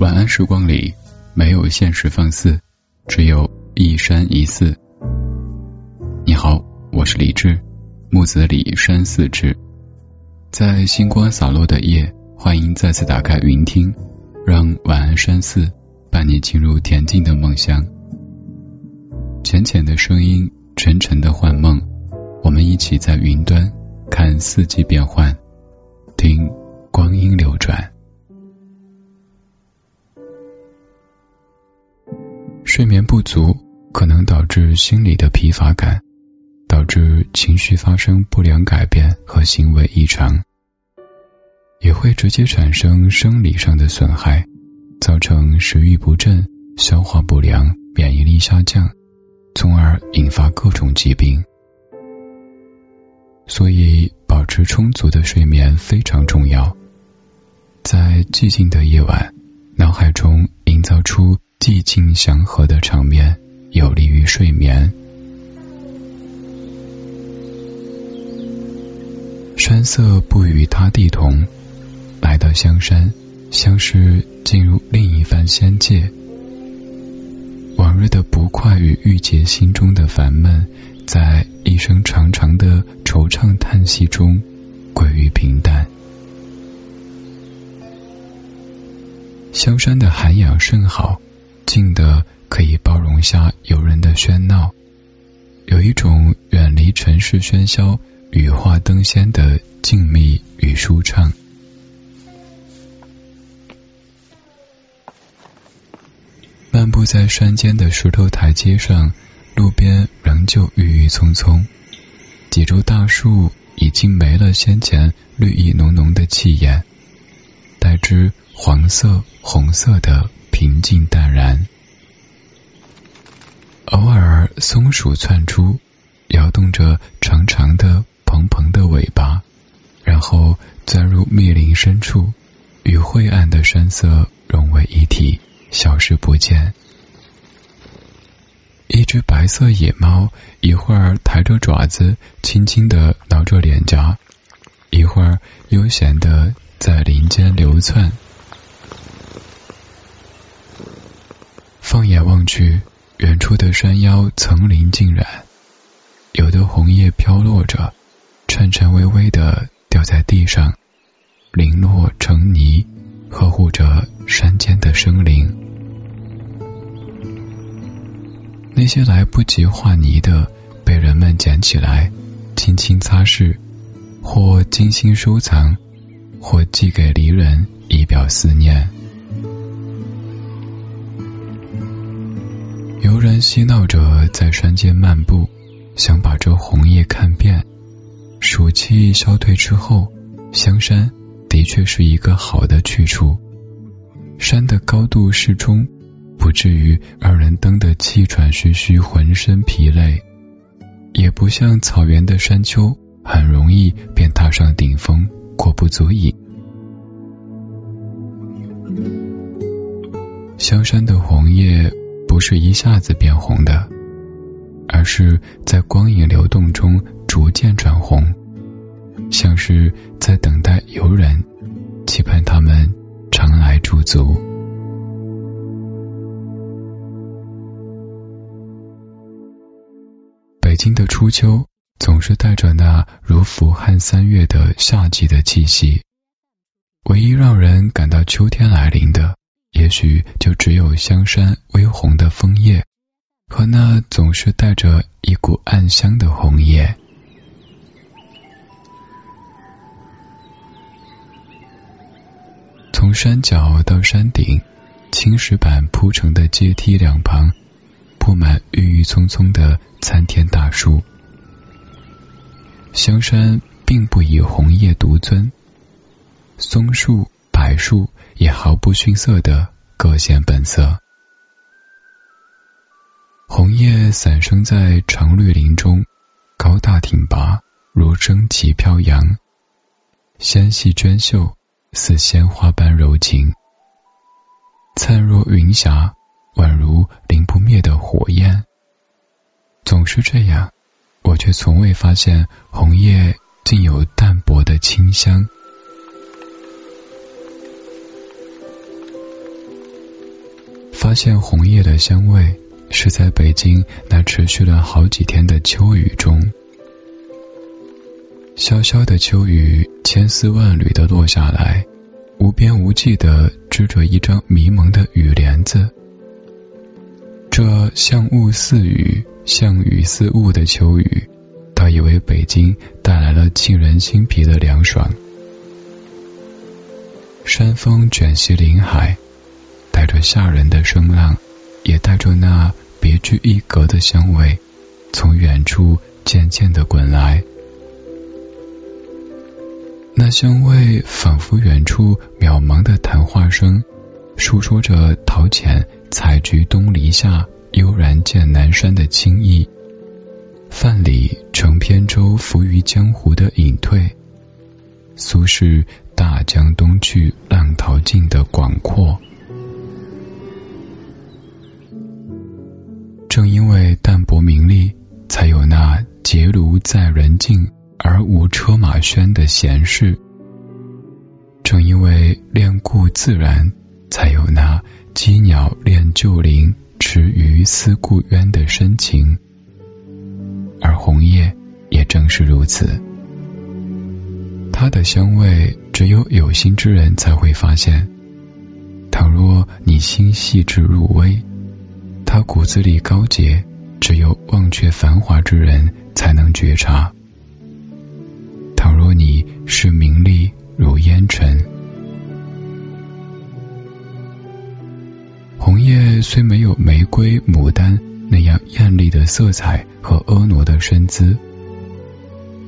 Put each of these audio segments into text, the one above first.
晚安时光里，没有现实放肆，只有一山一寺。你好，我是李志，木子李山寺志。在星光洒落的夜，欢迎再次打开云听，让晚安山寺伴你进入恬静的梦乡。浅浅的声音，沉沉的幻梦，我们一起在云端看四季变换，听光阴流睡眠不足可能导致心理的疲乏感，导致情绪发生不良改变和行为异常，也会直接产生生理上的损害，造成食欲不振、消化不良、免疫力下降，从而引发各种疾病。所以，保持充足的睡眠非常重要。在寂静的夜晚，脑海中营造出。寂静祥和的场面有利于睡眠。山色不与他地同，来到香山，像是进入另一番仙界。往日的不快与郁结心中的烦闷，在一声长长的惆怅叹息中归于平淡。香山的涵养甚好。静的可以包容下游人的喧闹，有一种远离尘世喧嚣、羽化登仙的静谧与舒畅。漫步在山间的石头台阶上，路边仍旧郁郁葱葱，几株大树已经没了先前绿意浓浓的气焰，带枝黄色、红色的。平静淡然，偶尔松鼠窜出，摇动着长长的、蓬蓬的尾巴，然后钻入密林深处，与晦暗的山色融为一体，消失不见。一只白色野猫，一会儿抬着爪子，轻轻的挠着脸颊，一会儿悠闲的在林间流窜。放眼望去，远处的山腰层林尽染，有的红叶飘落着，颤颤巍巍的掉在地上，零落成泥，呵护着山间的生灵。那些来不及化泥的，被人们捡起来，轻轻擦拭，或精心收藏，或寄给离人，以表思念。游人嬉闹着在山间漫步，想把这红叶看遍。暑气消退之后，香山的确是一个好的去处。山的高度适中，不至于让人登得气喘吁吁、浑身疲累，也不像草原的山丘，很容易便踏上顶峰，过不足以。香山的红叶。不是一下子变红的，而是在光影流动中逐渐转红，像是在等待游人，期盼他们常来驻足。北京的初秋总是带着那如伏旱三月的夏季的气息，唯一让人感到秋天来临的。也许就只有香山微红的枫叶，和那总是带着一股暗香的红叶。从山脚到山顶，青石板铺成的阶梯两旁，铺满郁郁葱葱的参天大树。香山并不以红叶独尊，松树、柏树。也毫不逊色的各显本色。红叶散生在长绿林中，高大挺拔，如旌旗飘扬；纤细娟秀，似鲜花般柔情，灿若云霞，宛如临不灭的火焰。总是这样，我却从未发现红叶竟有淡薄的清香。发现红叶的香味，是在北京那持续了好几天的秋雨中。潇潇的秋雨，千丝万缕的落下来，无边无际的织着一张迷蒙的雨帘子。这像雾似雨、像雨似雾的秋雨，倒以为北京带来了沁人心脾的凉爽。山风卷袭林海。带着吓人的声浪，也带着那别具一格的香味，从远处渐渐的滚来。那香味仿佛远处渺茫的谈话声，诉说着陶潜“采菊东篱下，悠然见南山”的清意。范蠡乘扁舟浮于江湖的隐退，苏轼“大江东去，浪淘尽”的广阔。正因为淡泊名利，才有那结庐在人境而无车马喧的闲适；正因为恋故自然，才有那羁鸟恋旧林，池鱼思故渊的深情。而红叶也正是如此，它的香味只有有心之人才会发现。倘若你心细致入微，他骨子里高洁，只有忘却繁华之人才能觉察。倘若你是名利如烟尘，红叶虽没有玫瑰、牡丹那样艳丽的色彩和婀娜的身姿，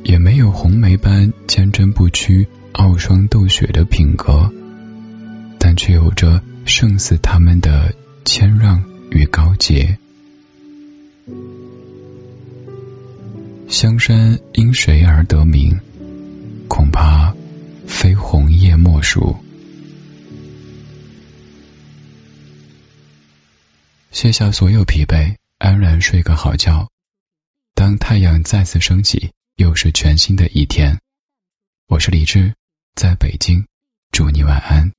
也没有红梅般坚贞不屈、傲霜斗雪的品格，但却有着胜似他们的谦让。与高洁，香山因谁而得名？恐怕非红叶莫属。卸下所有疲惫，安然睡个好觉。当太阳再次升起，又是全新的一天。我是李志，在北京，祝你晚安。